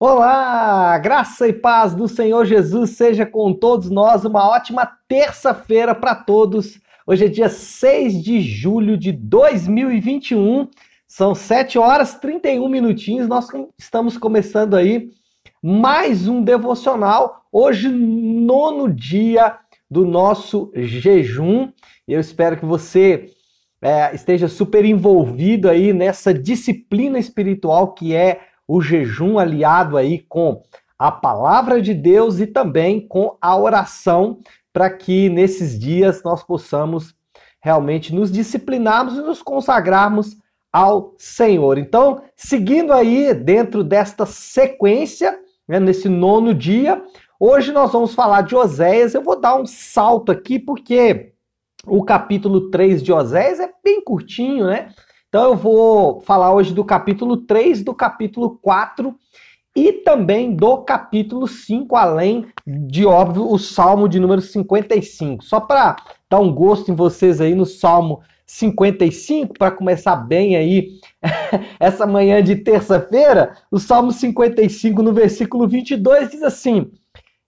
Olá, graça e paz do Senhor Jesus seja com todos nós. Uma ótima terça-feira para todos. Hoje é dia 6 de julho de 2021. São 7 horas e 31 minutinhos. Nós estamos começando aí mais um devocional. Hoje, nono dia do nosso jejum. Eu espero que você é, esteja super envolvido aí nessa disciplina espiritual que é o jejum aliado aí com a palavra de Deus e também com a oração, para que nesses dias nós possamos realmente nos disciplinarmos e nos consagrarmos ao Senhor. Então, seguindo aí dentro desta sequência, né, nesse nono dia, hoje nós vamos falar de Oséias. Eu vou dar um salto aqui porque o capítulo 3 de Oséias é bem curtinho, né? Então eu vou falar hoje do capítulo 3, do capítulo 4 e também do capítulo 5, além de, óbvio, o Salmo de número 55. Só para dar um gosto em vocês aí no Salmo 55, para começar bem aí essa manhã de terça-feira, o Salmo 55, no versículo 22, diz assim: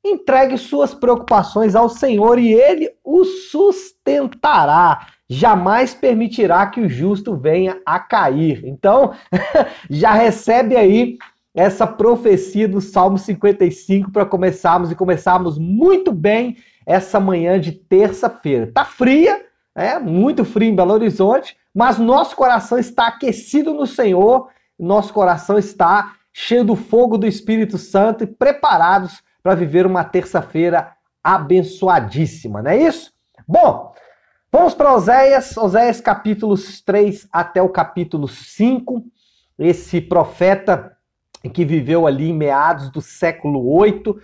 Entregue suas preocupações ao Senhor e ele o sustentará jamais permitirá que o justo venha a cair. Então, já recebe aí essa profecia do Salmo 55 para começarmos e começarmos muito bem essa manhã de terça-feira. Tá fria, é muito frio em Belo Horizonte, mas nosso coração está aquecido no Senhor, nosso coração está cheio do fogo do Espírito Santo e preparados para viver uma terça-feira abençoadíssima, não é isso? Bom, Vamos para Oséias, Oséias capítulos 3 até o capítulo 5. Esse profeta que viveu ali em meados do século 8 uh,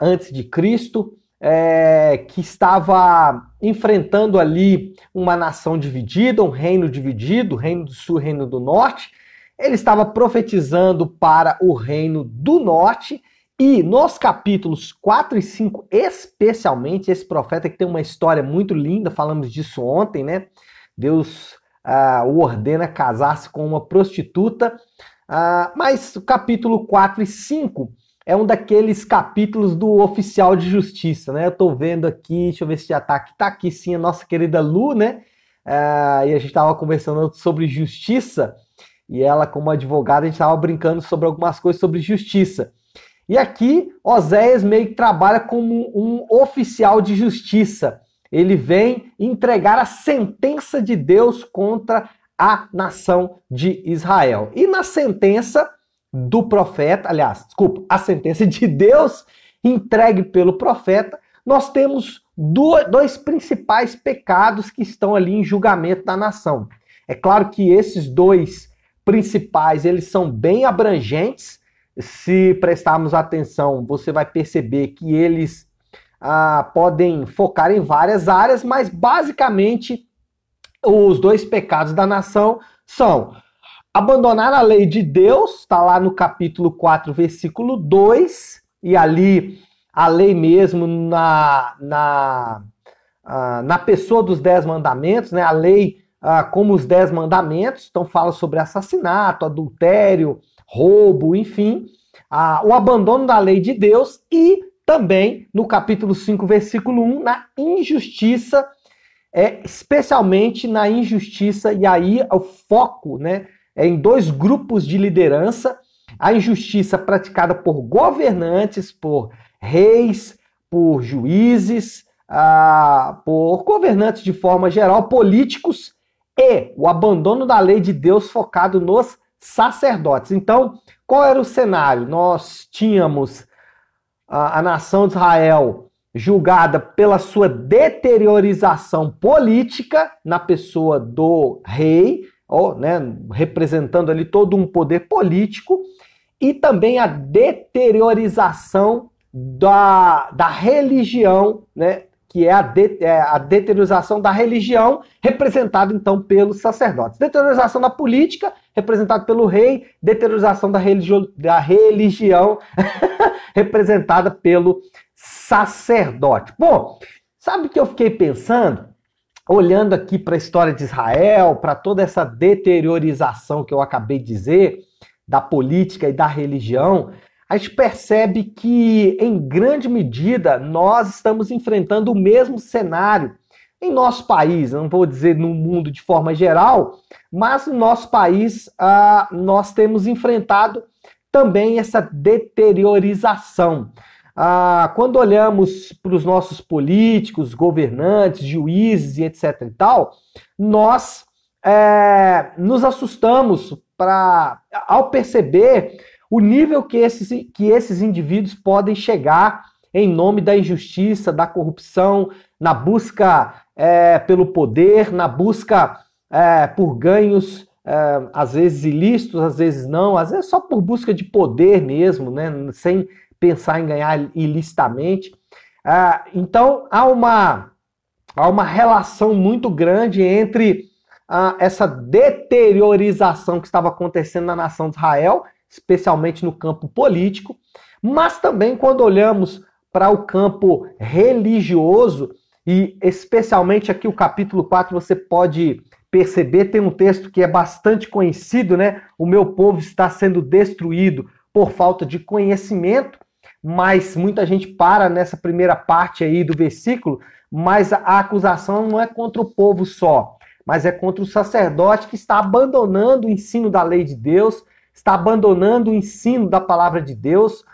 antes de Cristo, é, que estava enfrentando ali uma nação dividida, um reino dividido, reino do sul, reino do norte. Ele estava profetizando para o reino do norte e nos capítulos 4 e 5, especialmente, esse profeta que tem uma história muito linda, falamos disso ontem, né? Deus uh, o ordena casar-se com uma prostituta. Uh, mas o capítulo 4 e 5 é um daqueles capítulos do oficial de justiça, né? Eu tô vendo aqui, deixa eu ver se já tá aqui. Tá aqui sim a nossa querida Lu, né? Uh, e a gente estava conversando sobre justiça, e ela, como advogada, a gente estava brincando sobre algumas coisas sobre justiça. E aqui Oséias meio que trabalha como um oficial de justiça. Ele vem entregar a sentença de Deus contra a nação de Israel. E na sentença do profeta, aliás, desculpa, a sentença de Deus entregue pelo profeta, nós temos dois principais pecados que estão ali em julgamento da nação. É claro que esses dois principais, eles são bem abrangentes, se prestarmos atenção, você vai perceber que eles ah, podem focar em várias áreas, mas basicamente os dois pecados da nação são abandonar a lei de Deus, está lá no capítulo 4, versículo 2, e ali a lei mesmo na, na, ah, na pessoa dos dez mandamentos, né? a lei ah, como os dez mandamentos, então fala sobre assassinato, adultério, roubo, enfim, a, o abandono da lei de Deus e também no capítulo 5, versículo 1, na injustiça, é, especialmente na injustiça, e aí o foco né, é em dois grupos de liderança, a injustiça praticada por governantes, por reis, por juízes, ah, por governantes de forma geral, políticos, e o abandono da lei de Deus focado nos sacerdotes. Então, qual era o cenário? Nós tínhamos a, a nação de Israel julgada pela sua deteriorização política na pessoa do rei, ou, né, representando ali todo um poder político, e também a deteriorização da, da religião, né, que é a, de, é a deteriorização da religião, representada então pelos sacerdotes. Deteriorização da política, representada pelo rei, deteriorização da, religio, da religião, representada pelo sacerdote. Bom, sabe o que eu fiquei pensando? Olhando aqui para a história de Israel, para toda essa deteriorização que eu acabei de dizer, da política e da religião, a gente percebe que, em grande medida, nós estamos enfrentando o mesmo cenário em nosso país, não vou dizer no mundo de forma geral, mas no nosso país ah, nós temos enfrentado também essa deteriorização. Ah, quando olhamos para os nossos políticos, governantes, juízes e etc e tal, nós é, nos assustamos para ao perceber o nível que esses, que esses indivíduos podem chegar em nome da injustiça, da corrupção, na busca é, pelo poder, na busca é, por ganhos, é, às vezes ilícitos, às vezes não, às vezes só por busca de poder mesmo, né, sem pensar em ganhar ilicitamente. Ah, então há uma, há uma relação muito grande entre ah, essa deteriorização que estava acontecendo na nação de Israel, especialmente no campo político, mas também quando olhamos para o campo religioso, e especialmente aqui o capítulo 4 você pode perceber, tem um texto que é bastante conhecido, né? O meu povo está sendo destruído por falta de conhecimento, mas muita gente para nessa primeira parte aí do versículo, mas a acusação não é contra o povo só, mas é contra o sacerdote que está abandonando o ensino da lei de Deus, está abandonando o ensino da palavra de Deus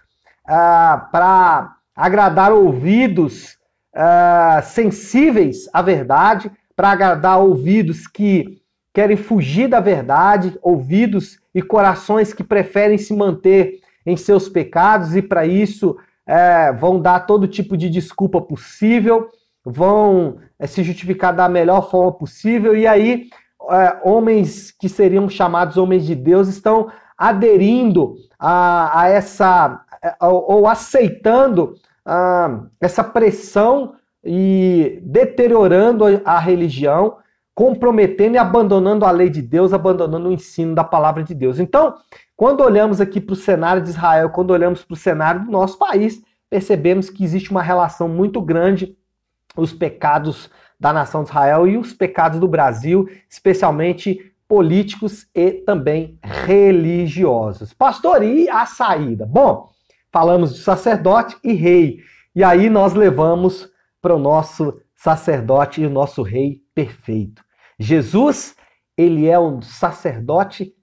ah, para agradar ouvidos uh, sensíveis à verdade, para agradar ouvidos que querem fugir da verdade, ouvidos e corações que preferem se manter em seus pecados e para isso é, vão dar todo tipo de desculpa possível, vão é, se justificar da melhor forma possível e aí é, homens que seriam chamados homens de Deus estão aderindo a, a essa ou, aceitando ah, essa pressão e deteriorando a religião, comprometendo e abandonando a lei de Deus, abandonando o ensino da palavra de Deus. Então, quando olhamos aqui para o cenário de Israel, quando olhamos para o cenário do nosso país, percebemos que existe uma relação muito grande os pecados da nação de Israel e os pecados do Brasil, especialmente políticos e também religiosos. Pastor, e a saída? Bom, falamos de sacerdote e rei. E aí nós levamos para o nosso sacerdote e o nosso rei perfeito. Jesus, ele é um sacerdote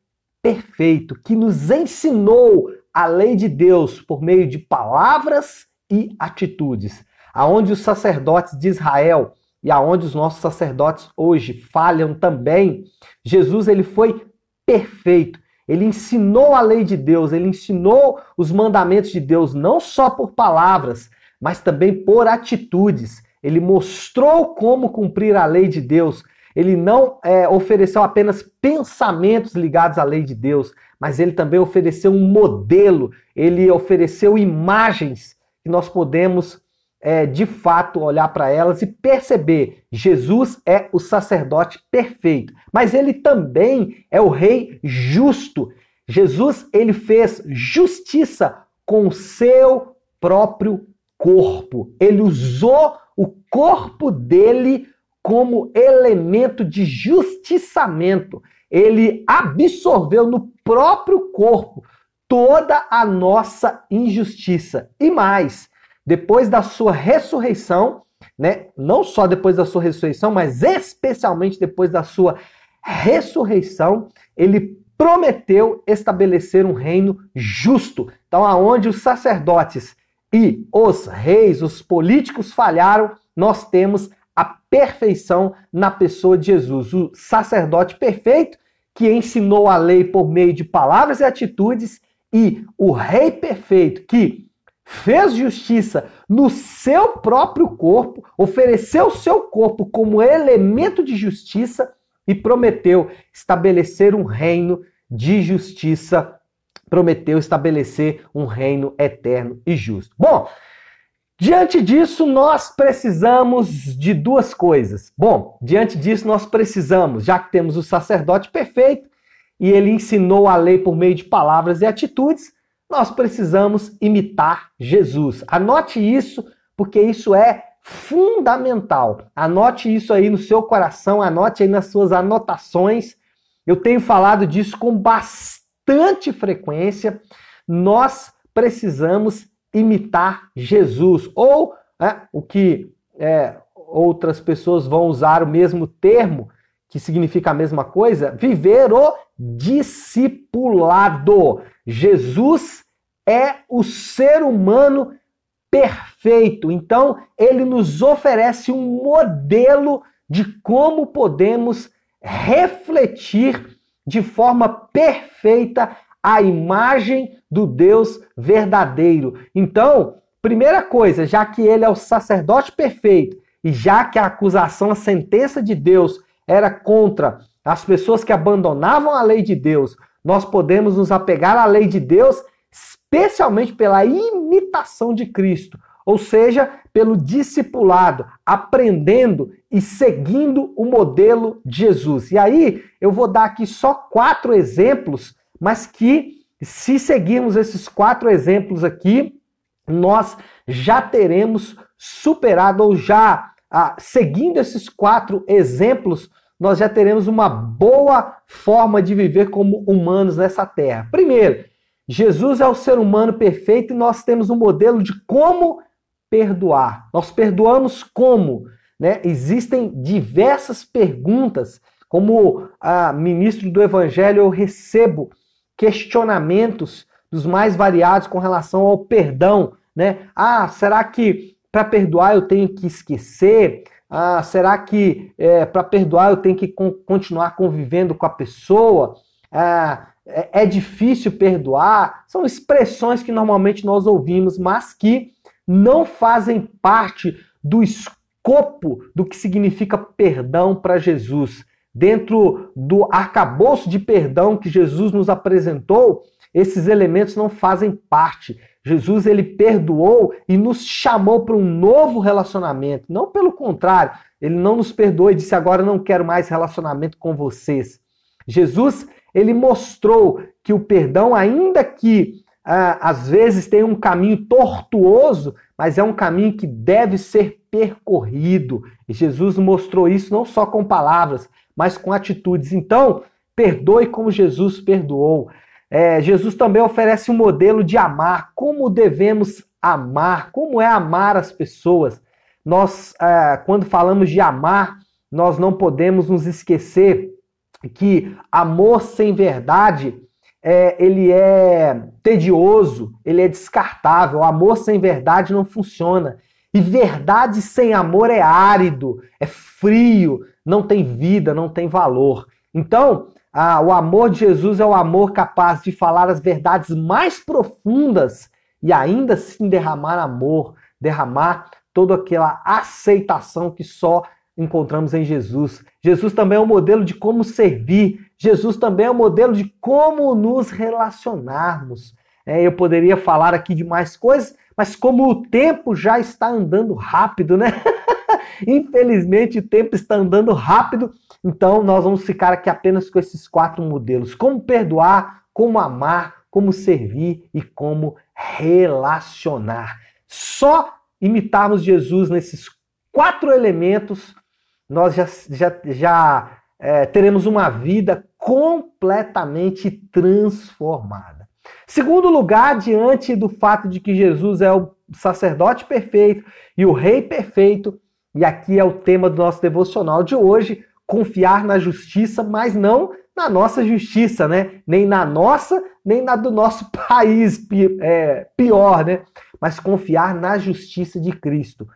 perfeito que nos ensinou a lei de Deus por meio de palavras e atitudes. Aonde os sacerdotes de Israel e aonde os nossos sacerdotes hoje falham também, Jesus ele foi perfeito. Ele ensinou a lei de Deus, ele ensinou os mandamentos de Deus, não só por palavras, mas também por atitudes. Ele mostrou como cumprir a lei de Deus. Ele não é, ofereceu apenas pensamentos ligados à lei de Deus, mas ele também ofereceu um modelo, ele ofereceu imagens que nós podemos é, de fato olhar para elas e perceber: Jesus é o sacerdote perfeito, mas ele também é o rei justo. Jesus ele fez justiça com o seu próprio corpo. Ele usou o corpo dele como elemento de justiçamento. Ele absorveu no próprio corpo toda a nossa injustiça. E mais, depois da sua ressurreição, né? Não só depois da sua ressurreição, mas especialmente depois da sua ressurreição, ele prometeu estabelecer um reino justo. Então, aonde os sacerdotes e os reis, os políticos falharam, nós temos a perfeição na pessoa de Jesus, o sacerdote perfeito que ensinou a lei por meio de palavras e atitudes e o rei perfeito que fez justiça no seu próprio corpo, ofereceu o seu corpo como elemento de justiça e prometeu estabelecer um reino de justiça, prometeu estabelecer um reino eterno e justo. Bom, diante disso nós precisamos de duas coisas. Bom, diante disso nós precisamos, já que temos o sacerdote perfeito e ele ensinou a lei por meio de palavras e atitudes, nós precisamos imitar Jesus. Anote isso, porque isso é fundamental. Anote isso aí no seu coração, anote aí nas suas anotações. Eu tenho falado disso com bastante frequência. Nós precisamos imitar Jesus. Ou é, o que é, outras pessoas vão usar o mesmo termo, que significa a mesma coisa, viver o discipulado. Jesus é o ser humano perfeito. Então, ele nos oferece um modelo de como podemos refletir de forma perfeita a imagem do Deus verdadeiro. Então, primeira coisa, já que ele é o sacerdote perfeito e já que a acusação, a sentença de Deus era contra as pessoas que abandonavam a lei de Deus, nós podemos nos apegar à lei de Deus, especialmente pela imitação de Cristo, ou seja, pelo discipulado, aprendendo e seguindo o modelo de Jesus. E aí eu vou dar aqui só quatro exemplos, mas que se seguirmos esses quatro exemplos aqui, nós já teremos superado ou já ah, seguindo esses quatro exemplos, nós já teremos uma boa forma de viver como humanos nessa terra. Primeiro, Jesus é o ser humano perfeito e nós temos um modelo de como perdoar. Nós perdoamos como? Né? Existem diversas perguntas. Como a ministro do Evangelho, eu recebo questionamentos dos mais variados com relação ao perdão. Né? Ah, será que para perdoar eu tenho que esquecer? Ah, será que é, para perdoar eu tenho que continuar convivendo com a pessoa? Ah, é, é difícil perdoar? São expressões que normalmente nós ouvimos, mas que não fazem parte do escopo do que significa perdão para Jesus. Dentro do arcabouço de perdão que Jesus nos apresentou, esses elementos não fazem parte. Jesus ele perdoou e nos chamou para um novo relacionamento. Não pelo contrário, ele não nos perdoou e disse agora não quero mais relacionamento com vocês. Jesus ele mostrou que o perdão, ainda que ah, às vezes tem um caminho tortuoso, mas é um caminho que deve ser percorrido. E Jesus mostrou isso não só com palavras, mas com atitudes. Então, perdoe como Jesus perdoou. É, Jesus também oferece um modelo de amar, como devemos amar, como é amar as pessoas. Nós, é, quando falamos de amar, nós não podemos nos esquecer que amor sem verdade é, ele é tedioso, ele é descartável. Amor sem verdade não funciona. E verdade sem amor é árido, é frio, não tem vida, não tem valor. Então, ah, o amor de Jesus é o amor capaz de falar as verdades mais profundas e ainda assim derramar amor, derramar toda aquela aceitação que só encontramos em Jesus. Jesus também é um modelo de como servir. Jesus também é um modelo de como nos relacionarmos. É, eu poderia falar aqui de mais coisas, mas como o tempo já está andando rápido, né? Infelizmente o tempo está andando rápido, então nós vamos ficar aqui apenas com esses quatro modelos: como perdoar, como amar, como servir e como relacionar. Só imitarmos Jesus nesses quatro elementos nós já, já, já é, teremos uma vida completamente transformada. Segundo lugar, diante do fato de que Jesus é o sacerdote perfeito e o rei perfeito, e aqui é o tema do nosso devocional de hoje, confiar na justiça, mas não na nossa justiça, né? Nem na nossa, nem na do nosso país, é, pior, né? Mas confiar na justiça de Cristo.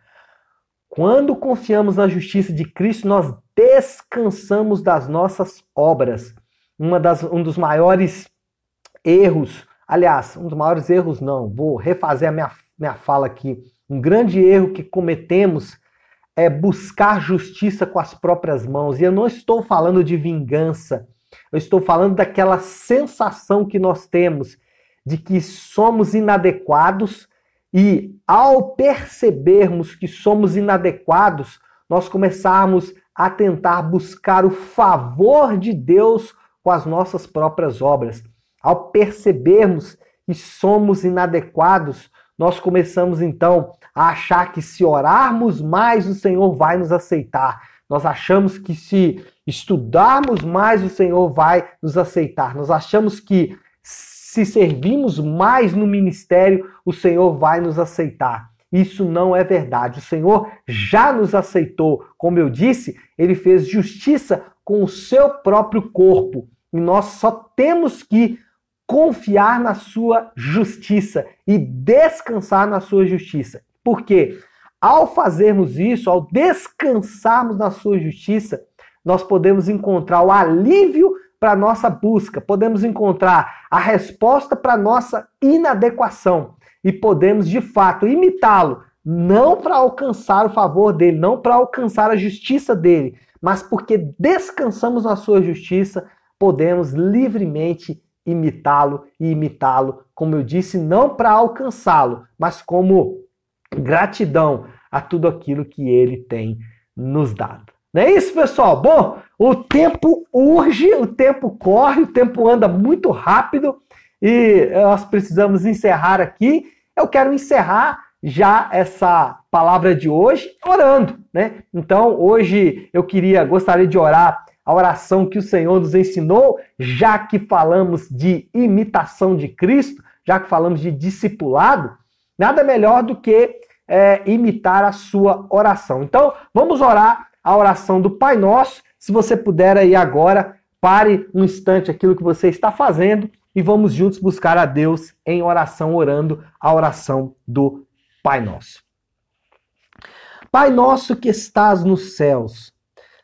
Quando confiamos na justiça de Cristo, nós descansamos das nossas obras. Uma das, um dos maiores erros, aliás, um dos maiores erros não, vou refazer a minha, minha fala aqui. Um grande erro que cometemos é buscar justiça com as próprias mãos. E eu não estou falando de vingança, eu estou falando daquela sensação que nós temos de que somos inadequados e ao percebermos que somos inadequados, nós começarmos a tentar buscar o favor de Deus com as nossas próprias obras. Ao percebermos que somos inadequados, nós começamos então a achar que se orarmos mais, o Senhor vai nos aceitar. Nós achamos que se estudarmos mais, o Senhor vai nos aceitar. Nós achamos que se servimos mais no ministério, o Senhor vai nos aceitar. Isso não é verdade. O Senhor já nos aceitou. Como eu disse, ele fez justiça com o seu próprio corpo. E nós só temos que confiar na sua justiça e descansar na sua justiça. Por quê? Ao fazermos isso, ao descansarmos na sua justiça, nós podemos encontrar o alívio para nossa busca, podemos encontrar a resposta para nossa inadequação e podemos de fato imitá-lo, não para alcançar o favor dele, não para alcançar a justiça dele, mas porque descansamos na sua justiça, podemos livremente imitá-lo e imitá-lo, como eu disse, não para alcançá-lo, mas como gratidão a tudo aquilo que ele tem nos dado. Não é isso, pessoal? Bom, o tempo urge, o tempo corre, o tempo anda muito rápido e nós precisamos encerrar aqui. Eu quero encerrar já essa palavra de hoje orando, né? Então, hoje eu queria, gostaria de orar a oração que o Senhor nos ensinou, já que falamos de imitação de Cristo, já que falamos de discipulado, nada melhor do que é, imitar a sua oração. Então, vamos orar a oração do Pai Nosso. Se você puder aí agora, pare um instante aquilo que você está fazendo e vamos juntos buscar a Deus em oração, orando a oração do Pai Nosso. Pai nosso que estás nos céus,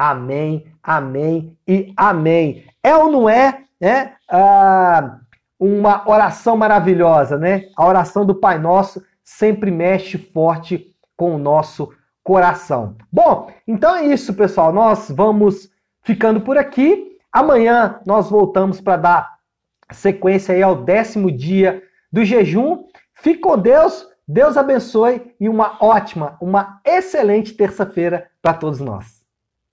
Amém, amém e amém. É ou não é, né? Ah, uma oração maravilhosa, né? A oração do Pai Nosso sempre mexe forte com o nosso coração. Bom, então é isso, pessoal. Nós vamos ficando por aqui. Amanhã nós voltamos para dar sequência aí ao décimo dia do jejum. Fique com Deus, Deus abençoe e uma ótima, uma excelente terça-feira para todos nós.